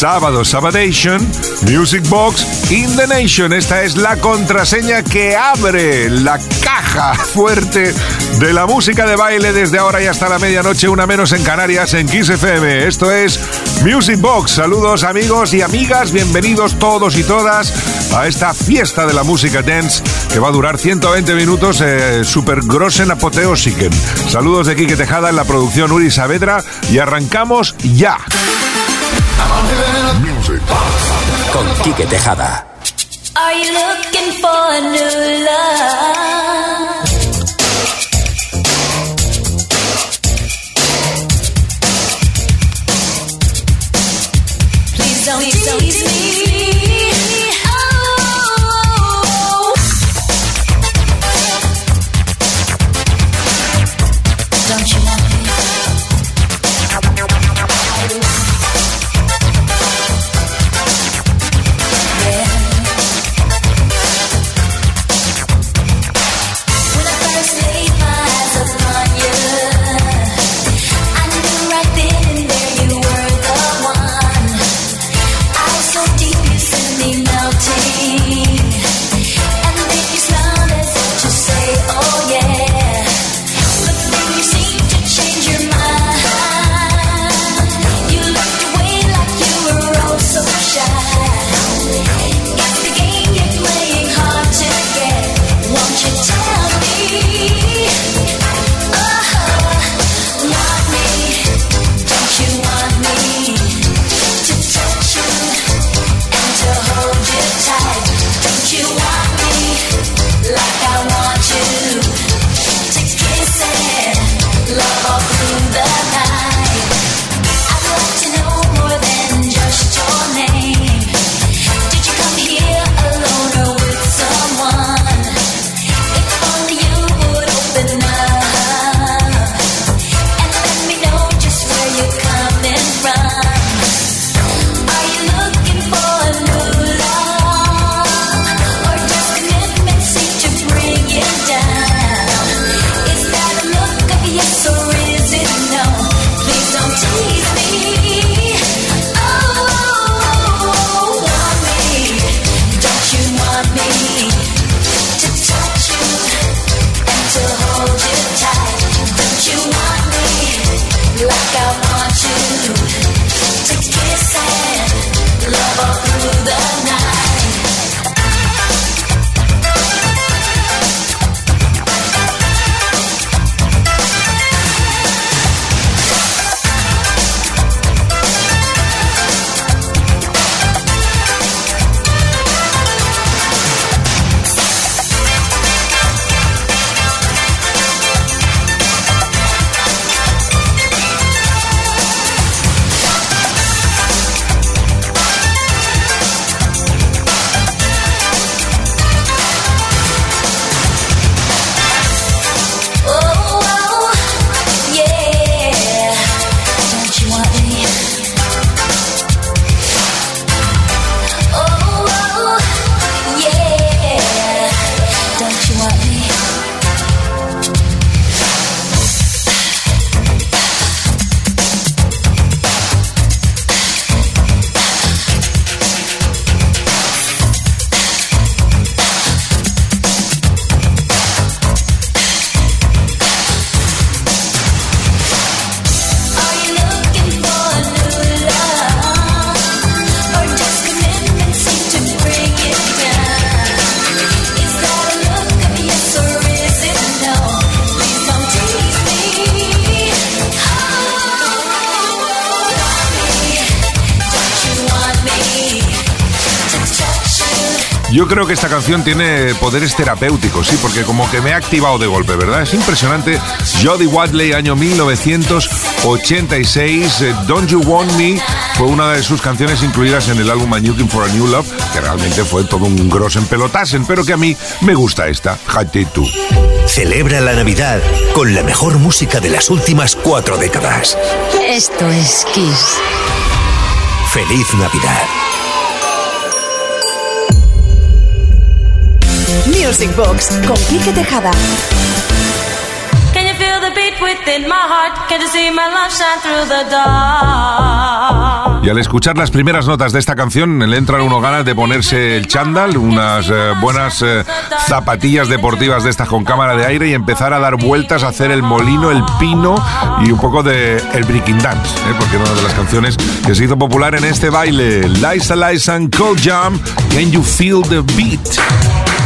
Sábado Sabadation, Music Box in the Nation. Esta es la contraseña que abre la caja fuerte de la música de baile desde ahora y hasta la medianoche, una menos en Canarias, en Kiss FM. Esto es Music Box. Saludos amigos y amigas, bienvenidos todos y todas a esta fiesta de la música dance que va a durar 120 minutos, eh, super grossen apoteosiken. Saludos de Quique Tejada en la producción Uri Saavedra y arrancamos ya. Con Quique Tejada. Are you looking for a new love? Que esta canción tiene poderes terapéuticos, sí, porque como que me ha activado de golpe, ¿verdad? Es impresionante. Jodie Watley, año 1986, eh, Don't You Want Me, fue una de sus canciones incluidas en el álbum I'm Looking for a New Love, que realmente fue todo un gros en pelotasen, pero que a mí me gusta esta, tú. Celebra la Navidad con la mejor música de las últimas cuatro décadas. Esto es Kiss. Feliz Navidad. Music Box con Quique Tejada. Y al escuchar las primeras notas de esta canción le entran uno ganas de ponerse el chándal, unas eh, buenas eh, zapatillas deportivas de estas con cámara de aire y empezar a dar vueltas, a hacer el molino, el pino y un poco de el breaking dance, ¿eh? porque es una de las canciones que se hizo popular en este baile. Liza Liza and Cold Jam, Can You Feel the Beat?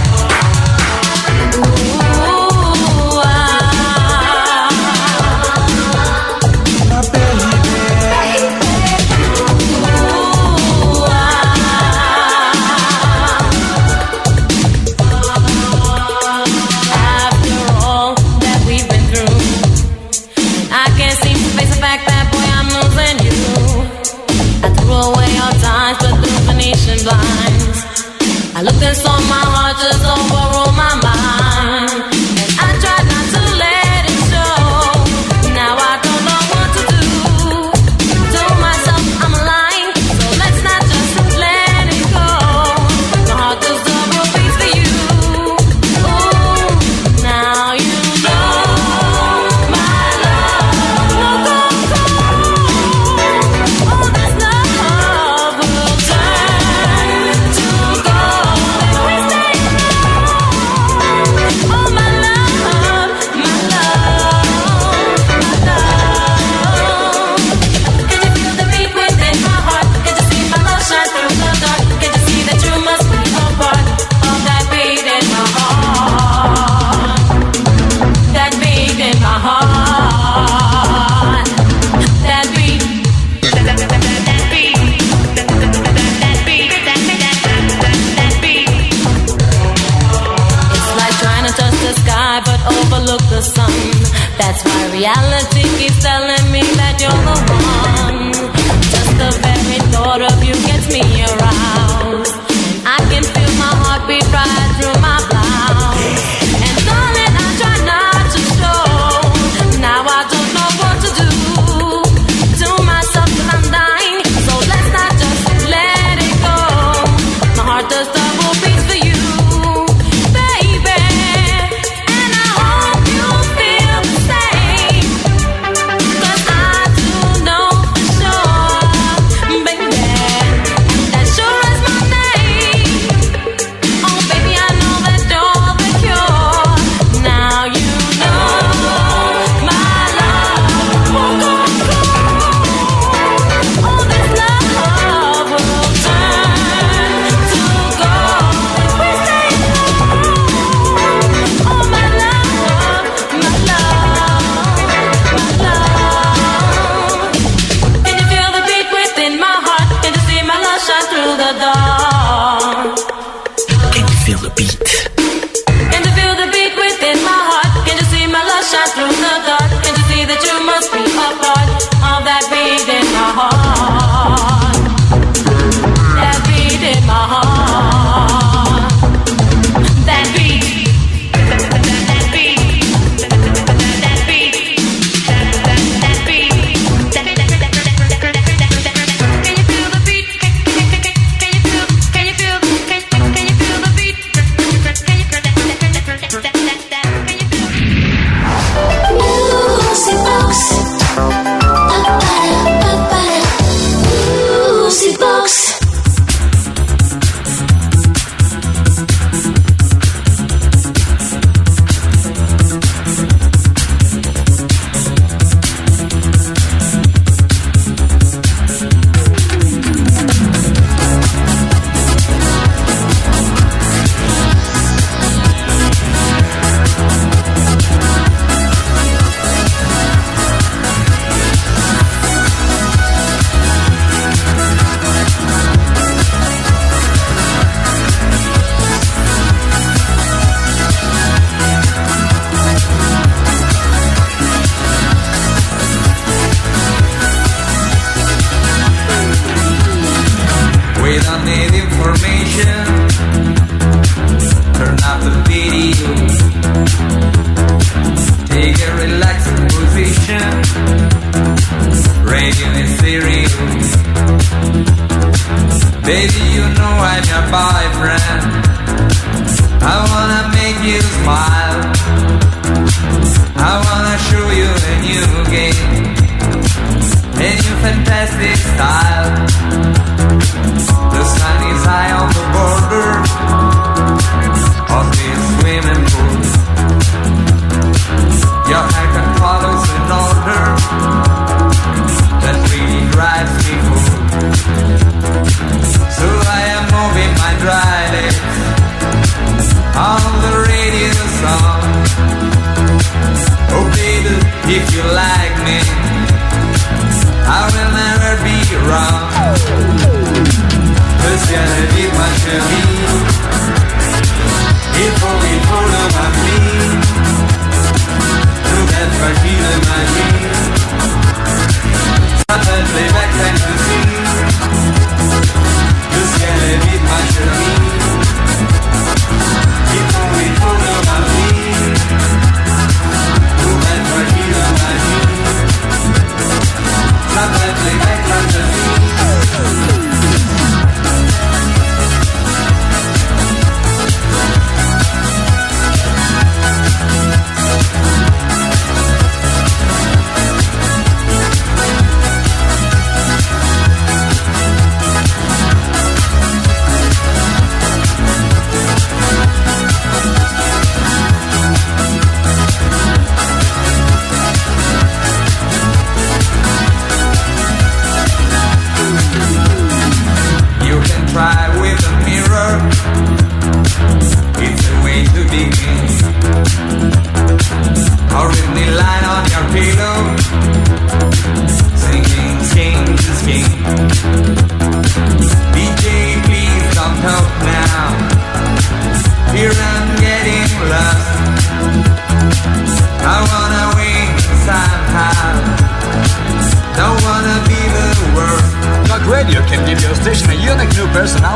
reality.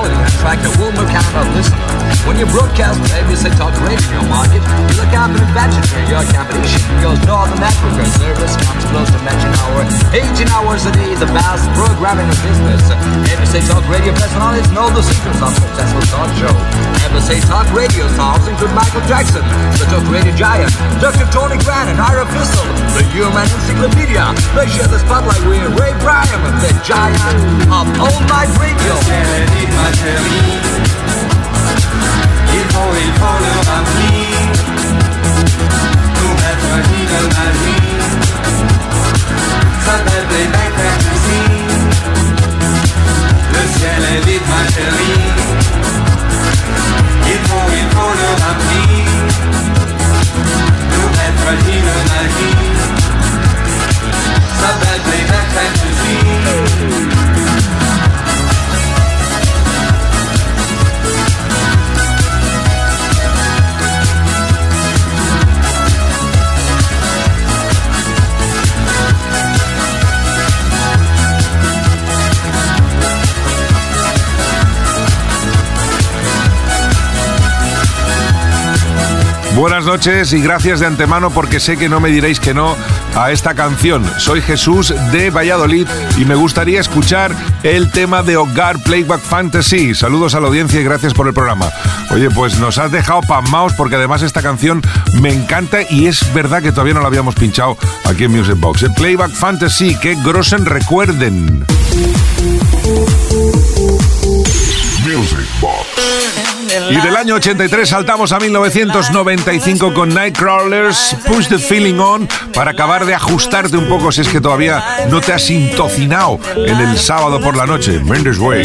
Personality and attract a new kind of listener. When you broadcast on ABC Talk Radio market, you look up an advantage for your competition because no other network or service comes close to matching our 18 hours a day, the best programming in business. ABC Talk Radio personalities know the secrets of successful talk show. ABC Talk Radio stars include Michael Jackson, the Talk Radio Giant, Dr. Tony Grant and Ira Fistel, the Human Encyclopedia. They share the spotlight with Ray Bryan, the giant of All Night Radio. chérie Ils vont, ils le remplir Tout être de magie Ça date des Le ciel est vide ma chérie. Ils vont, ils vont le remplir Tout être de magie Ça date des Buenas noches y gracias de antemano porque sé que no me diréis que no a esta canción. Soy Jesús de Valladolid y me gustaría escuchar el tema de Hogar Playback Fantasy. Saludos a la audiencia y gracias por el programa. Oye, pues nos has dejado pasmaos porque además esta canción me encanta y es verdad que todavía no la habíamos pinchado aquí en Music Box. El Playback Fantasy, que grosen recuerden. Y del año 83 saltamos a 1995 con Nightcrawlers, Push the Feeling On, para acabar de ajustarte un poco si es que todavía no te has intocinado en el sábado por la noche. Mendes Way.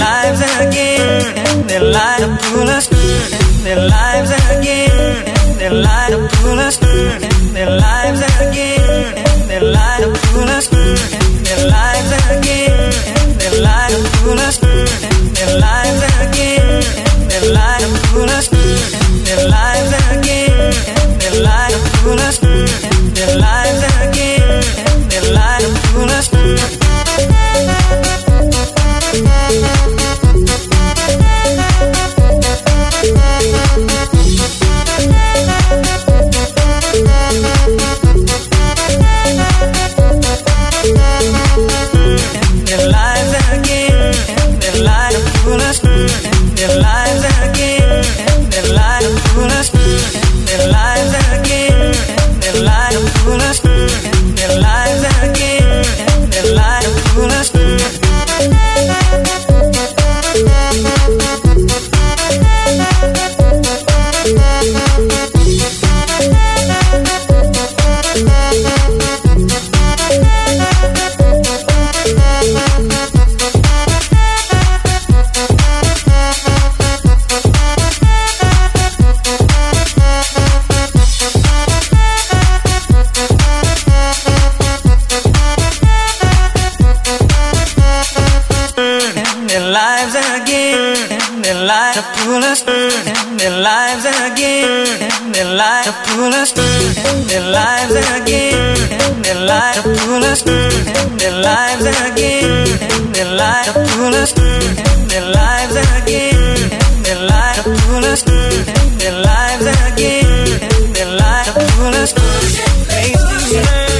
their lives to pull us in their lives again. In their to pull us in their lives again. In their to pull us in their lives again. In their to pull us in their lives again. In their to pull us in their lives again. In their lives to pull us again.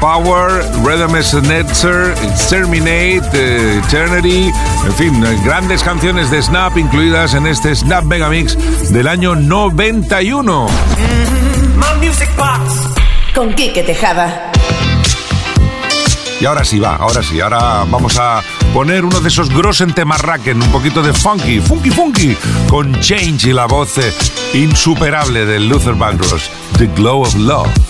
Power, Rhythm Snatcher, Exterminate, eh, Eternity, en fin, eh, grandes canciones de Snap incluidas en este Snap Megamix del año 91. My Music Box. Con Quique Tejada. Y ahora sí va, ahora sí, ahora vamos a poner uno de esos Grossen Temarraken, un poquito de funky, funky funky, con Change y la voz eh, insuperable de Luther Vandross, The Glow of Love.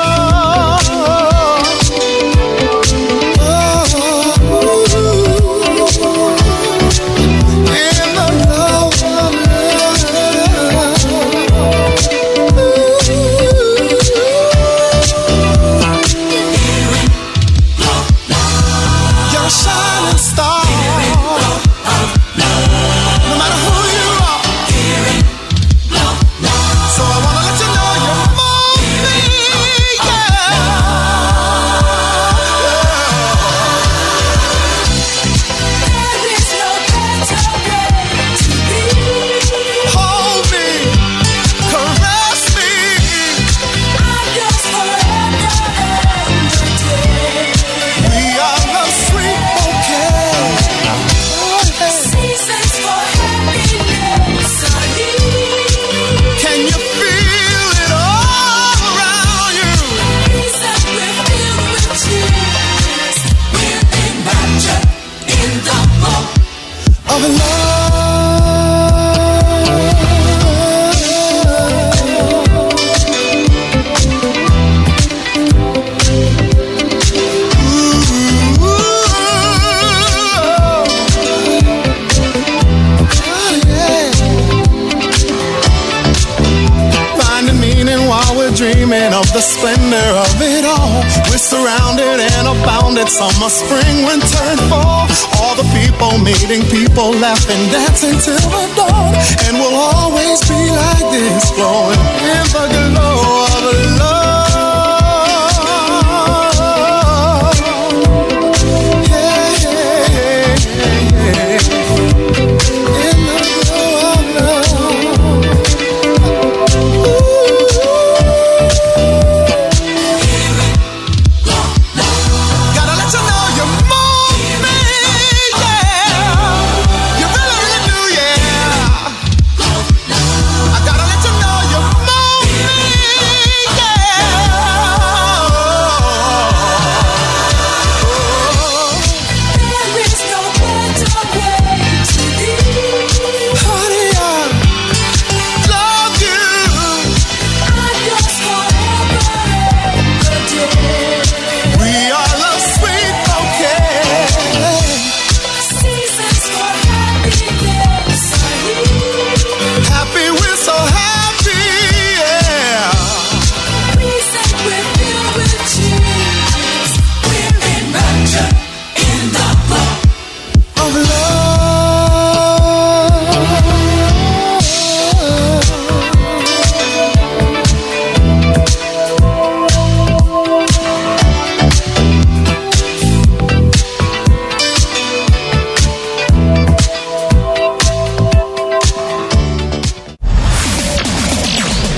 Dreaming of the splendor of it all. We're surrounded and abounded summer, spring, winter, and fall. All the people meeting people, laughing, dancing till the dawn. And we'll always be like this, flowing in the glow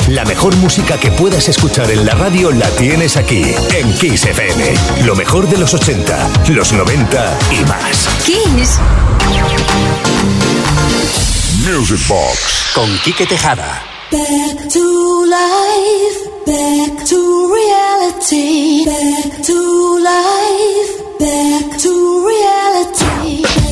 La mejor música que puedas escuchar en la radio la tienes aquí, en Kiss FM. Lo mejor de los 80, los 90 y más. Kiss. Music Box con Quique Tejada. Back to life, back to reality, back to life, back to reality,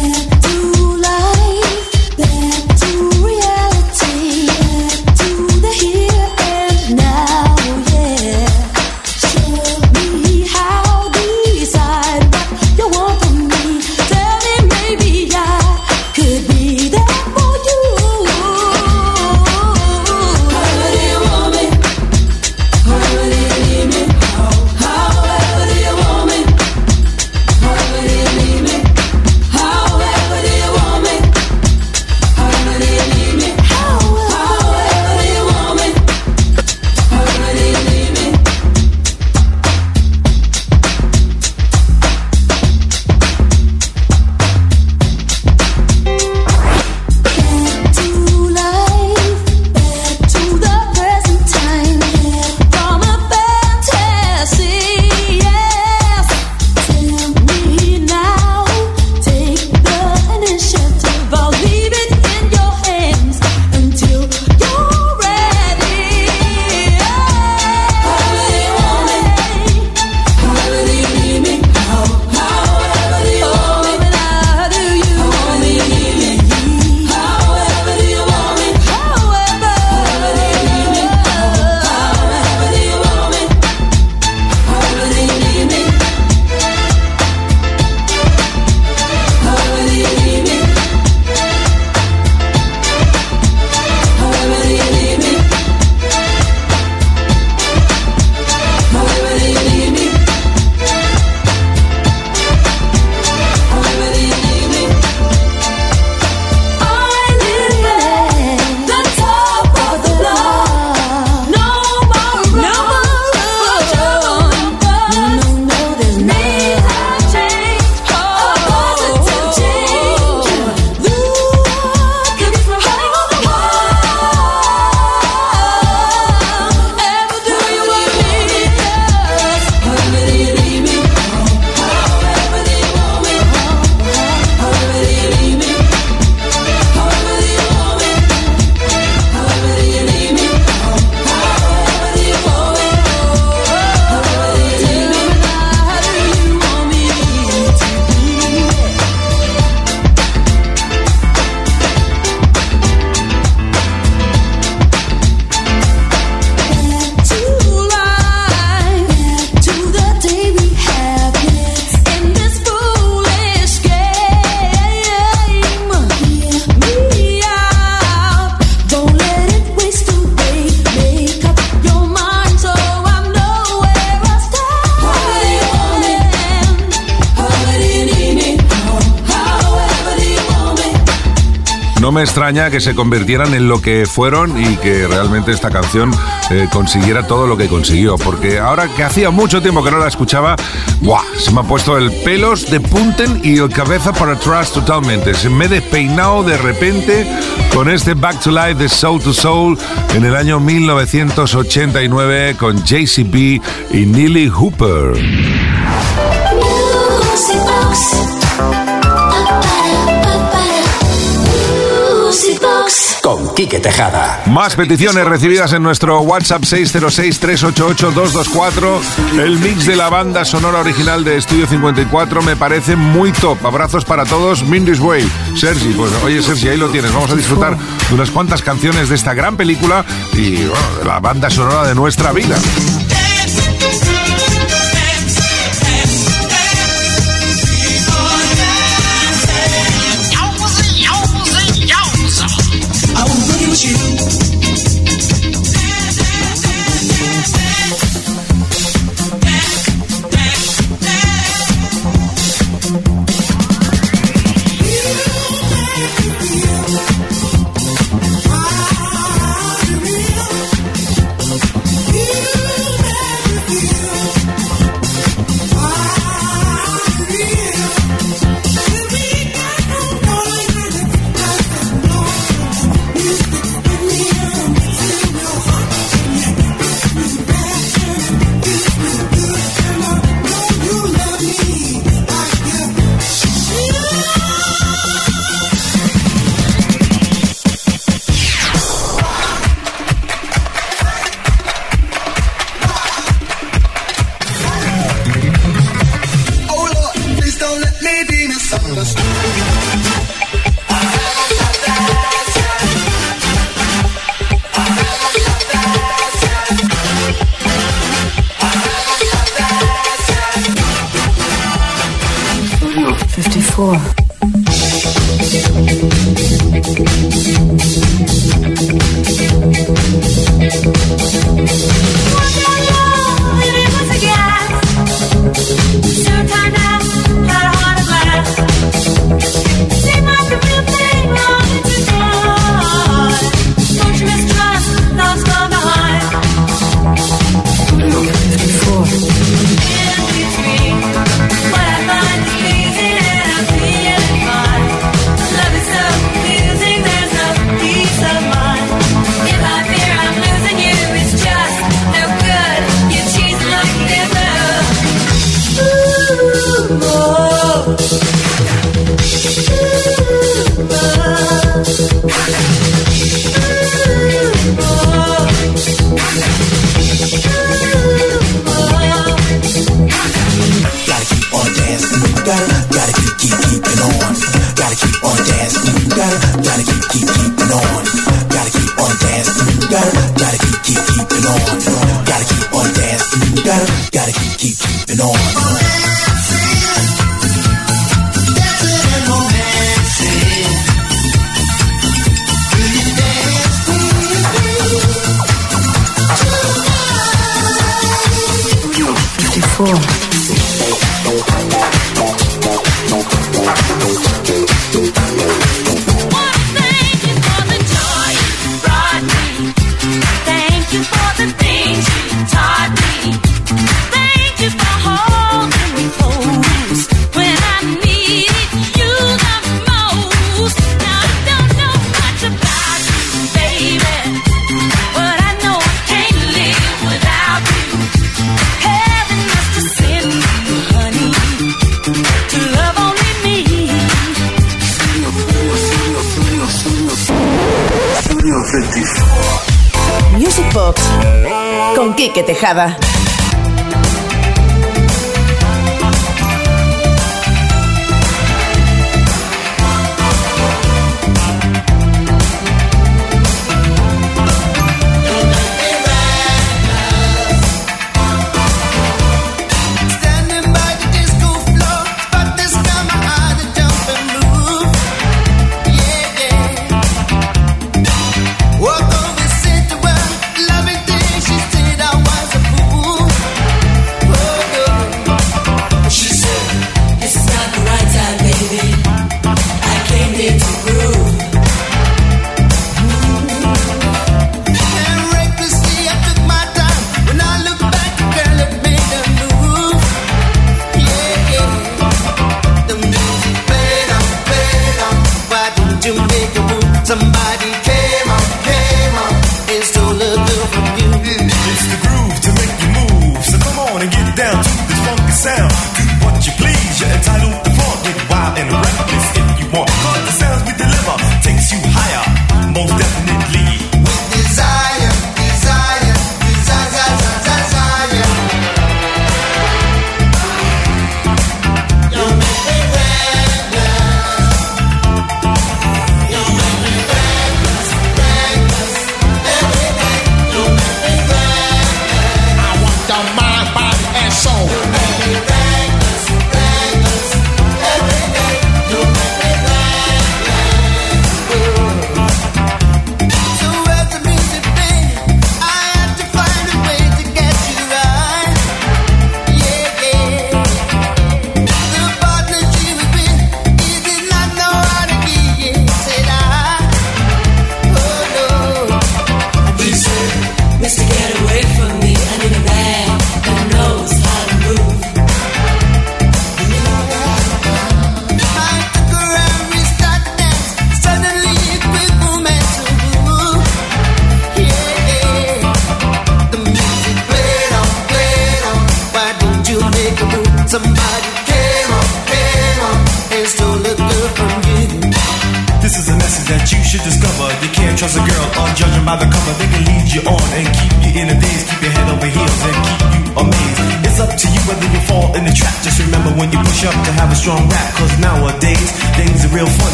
Extraña que se convirtieran en lo que fueron y que realmente esta canción eh, consiguiera todo lo que consiguió. Porque ahora que hacía mucho tiempo que no la escuchaba, ¡buah! se me ha puesto el pelos de punten y el cabeza para atrás totalmente. Se me he despeinado de repente con este Back to Life de Soul to Soul en el año 1989 con JCB y Neely Hooper. Music Box. Con Quique Tejada. Más peticiones recibidas en nuestro WhatsApp 606-388-224. El mix de la banda sonora original de Estudio 54 me parece muy top. Abrazos para todos. Mindy's Way. Sergi, pues oye Sergi, ahí lo tienes. Vamos a disfrutar de unas cuantas canciones de esta gran película y bueno, de la banda sonora de nuestra vida. before. Con Quique Tejada.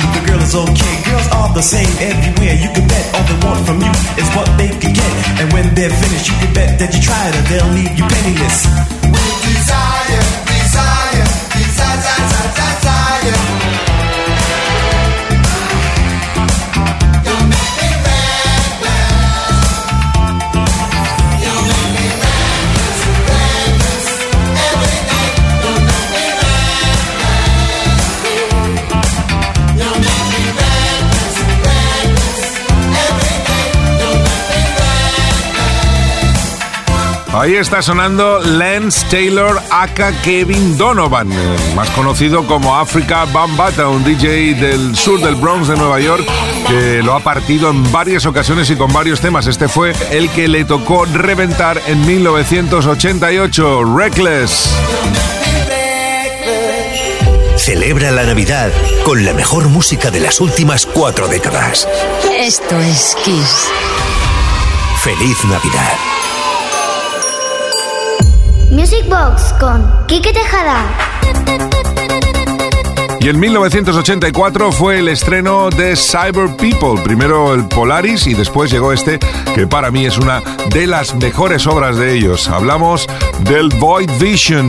You, the girl is okay. Girls are the same everywhere. You can bet all they want from you is what they can get. And when they're finished, you can bet that you tried it, they'll leave you penniless. With desire, desire, desire, desire, desire. Ahí está sonando Lance Taylor aka Kevin Donovan, más conocido como Africa Bambata, un DJ del sur del Bronx de Nueva York que lo ha partido en varias ocasiones y con varios temas. Este fue el que le tocó reventar en 1988, Reckless. Celebra la Navidad con la mejor música de las últimas cuatro décadas. Esto es Kiss. Feliz Navidad. Music Box con Quique Tejada. Y en 1984 fue el estreno de Cyber People, primero el Polaris y después llegó este, que para mí es una de las mejores obras de ellos. Hablamos del Void Vision.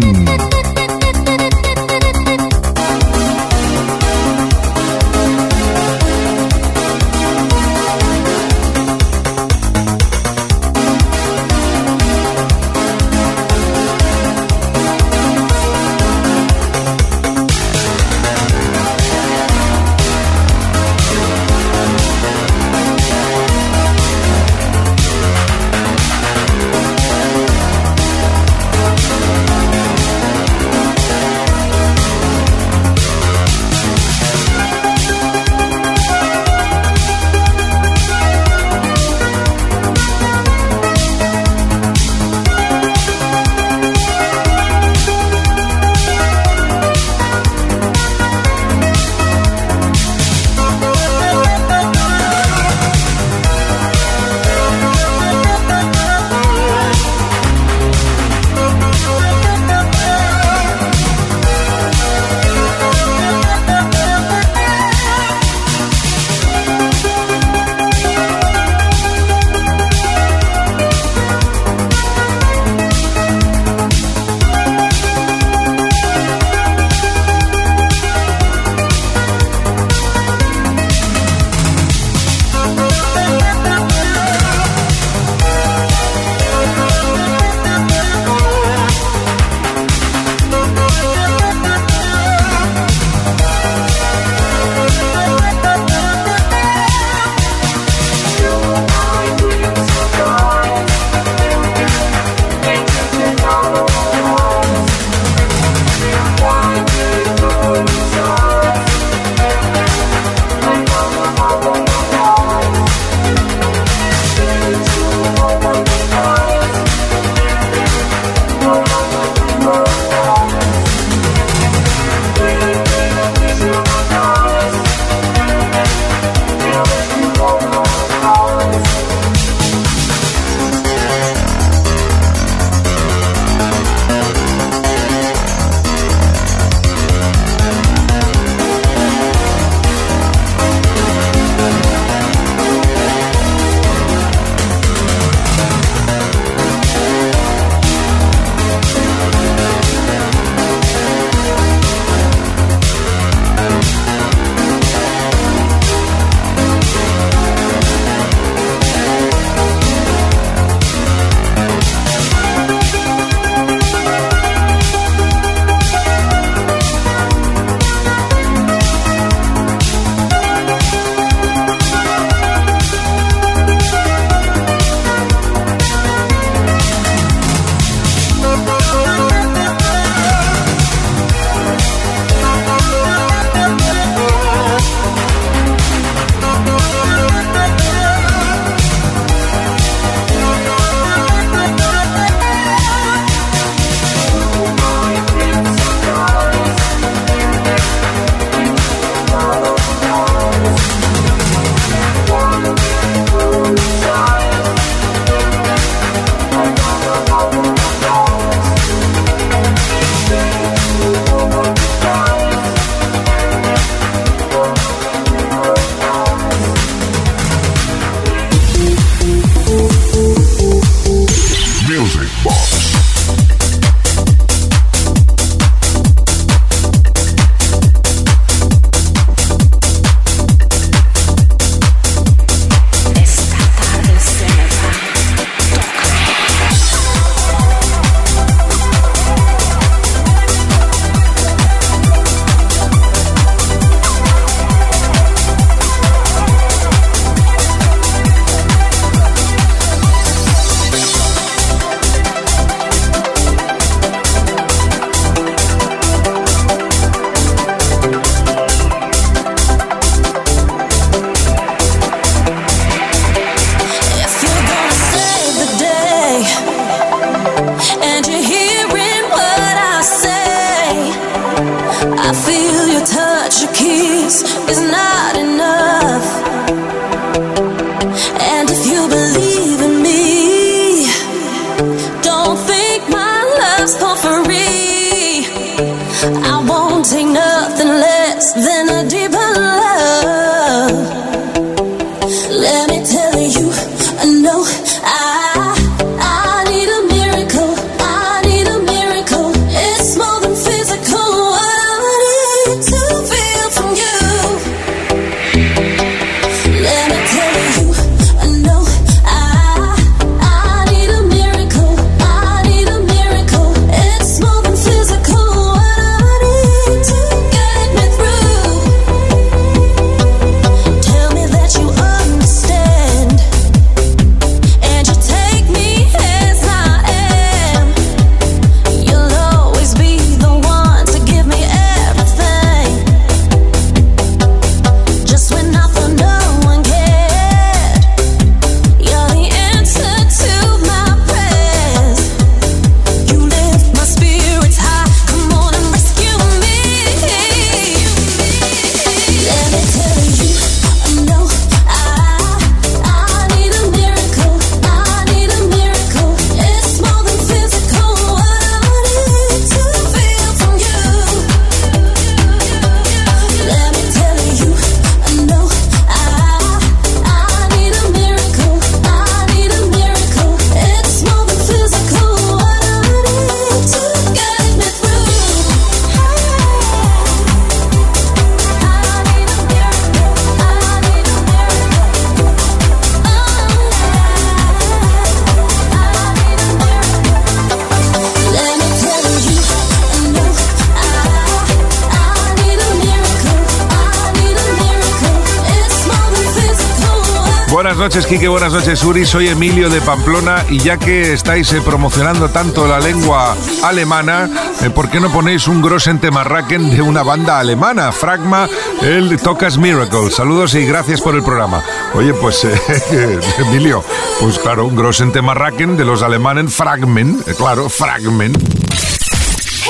Noches, Quique. Buenas noches, Uri. Soy Emilio de Pamplona y ya que estáis eh, promocionando tanto la lengua alemana, eh, ¿por qué no ponéis un Grossen Temarraken de una banda alemana? Fragma, el Tocas Miracle. Saludos y gracias por el programa. Oye, pues, eh, Emilio, pues claro, un Grossen Temarraken de los alemanes Fragment, eh, claro, Fragment.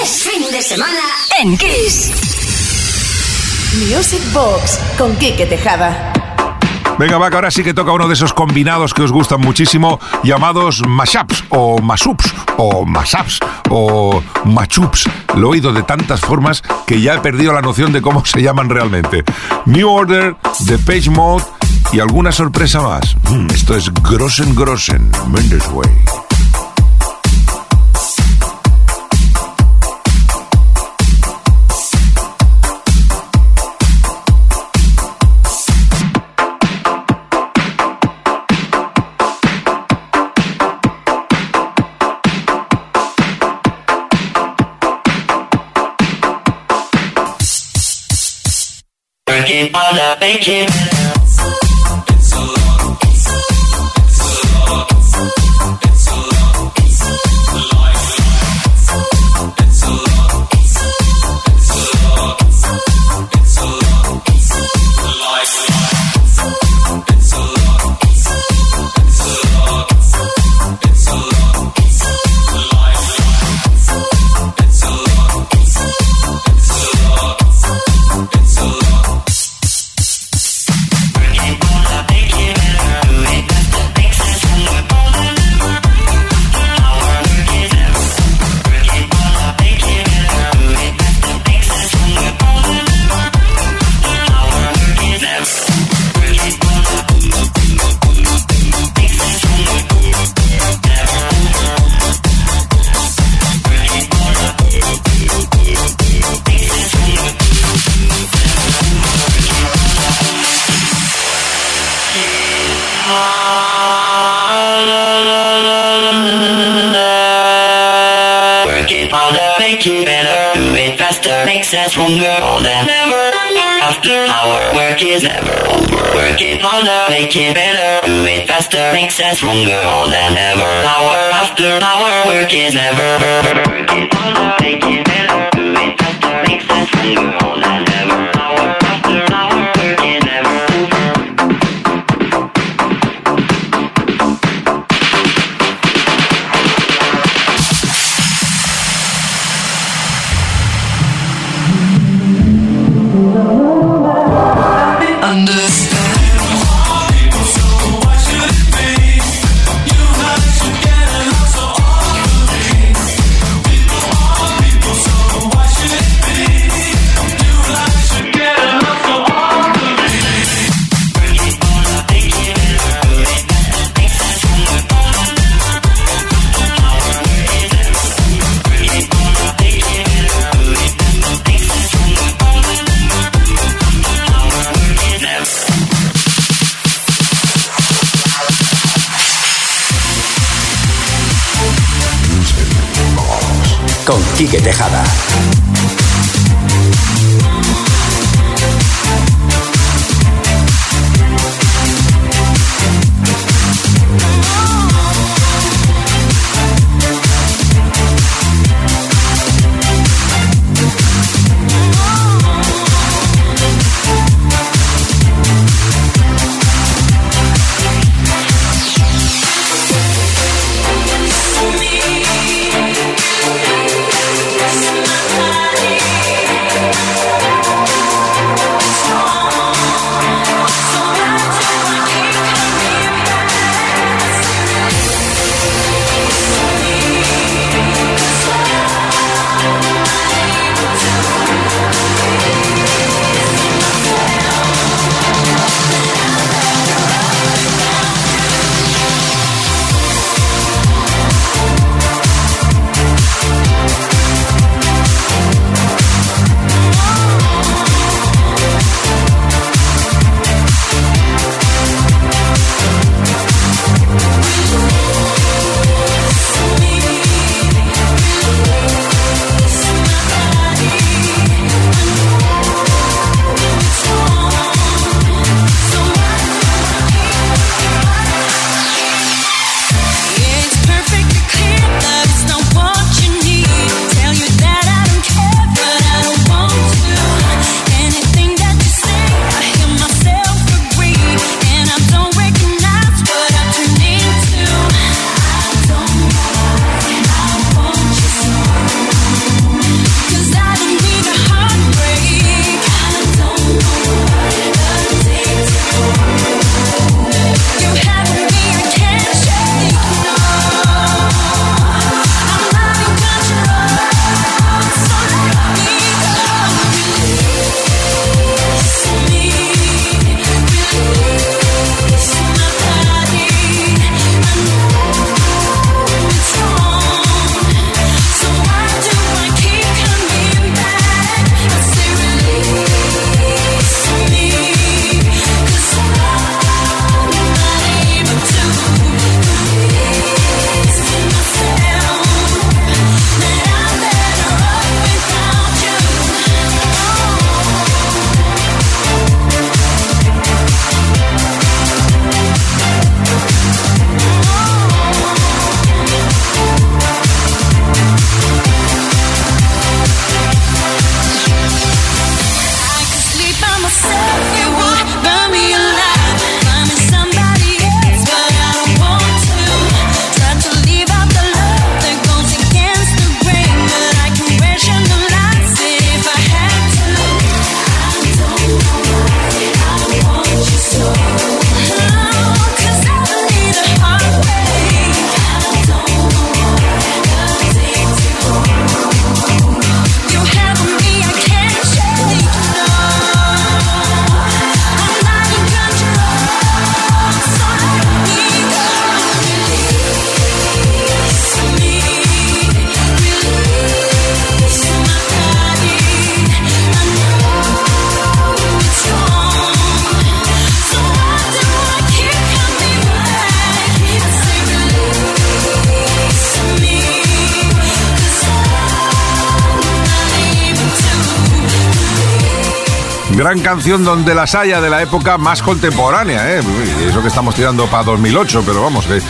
Es fin de semana en Kiss. Music Box con Quique Tejada. Venga, va, que ahora sí que toca uno de esos combinados que os gustan muchísimo, llamados mashups, o masups, o mashups, o machups. Lo he oído de tantas formas que ya he perdido la noción de cómo se llaman realmente. New Order, The Page Mode y alguna sorpresa más. Mm, esto es Grossen Grossen, Mendes Way. Beijing. Work. Working the make it better, do it faster, makes us stronger more than ever. Hour after hour, work is never. Working on the make it better, do it faster, makes us stronger more than ever. Quique Tejada. Gran canción donde las haya de la época más contemporánea, ¿eh? Eso que estamos tirando para 2008, pero vamos, que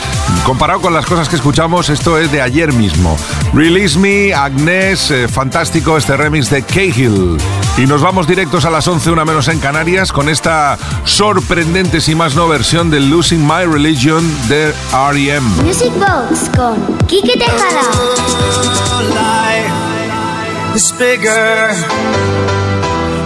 comparado con las cosas que escuchamos, esto es de ayer mismo. Release Me, Agnes, eh, fantástico este remix de Cahill. Y nos vamos directos a las 11, una menos en Canarias, con esta sorprendente, si más no, versión de Losing My Religion de R.E.M. Music Box con Quique Tejada.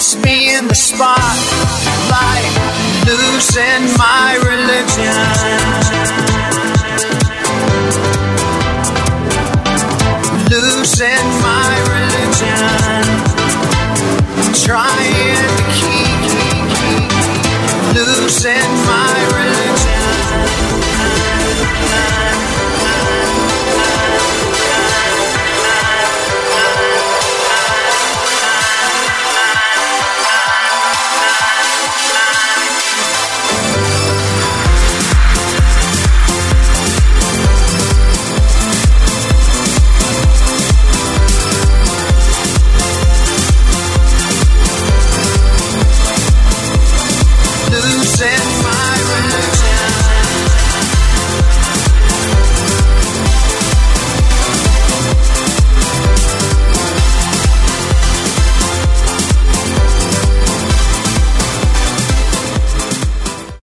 puts me in the spotlight, losing my religion. Losing my religion. Trying to keep losing my religion.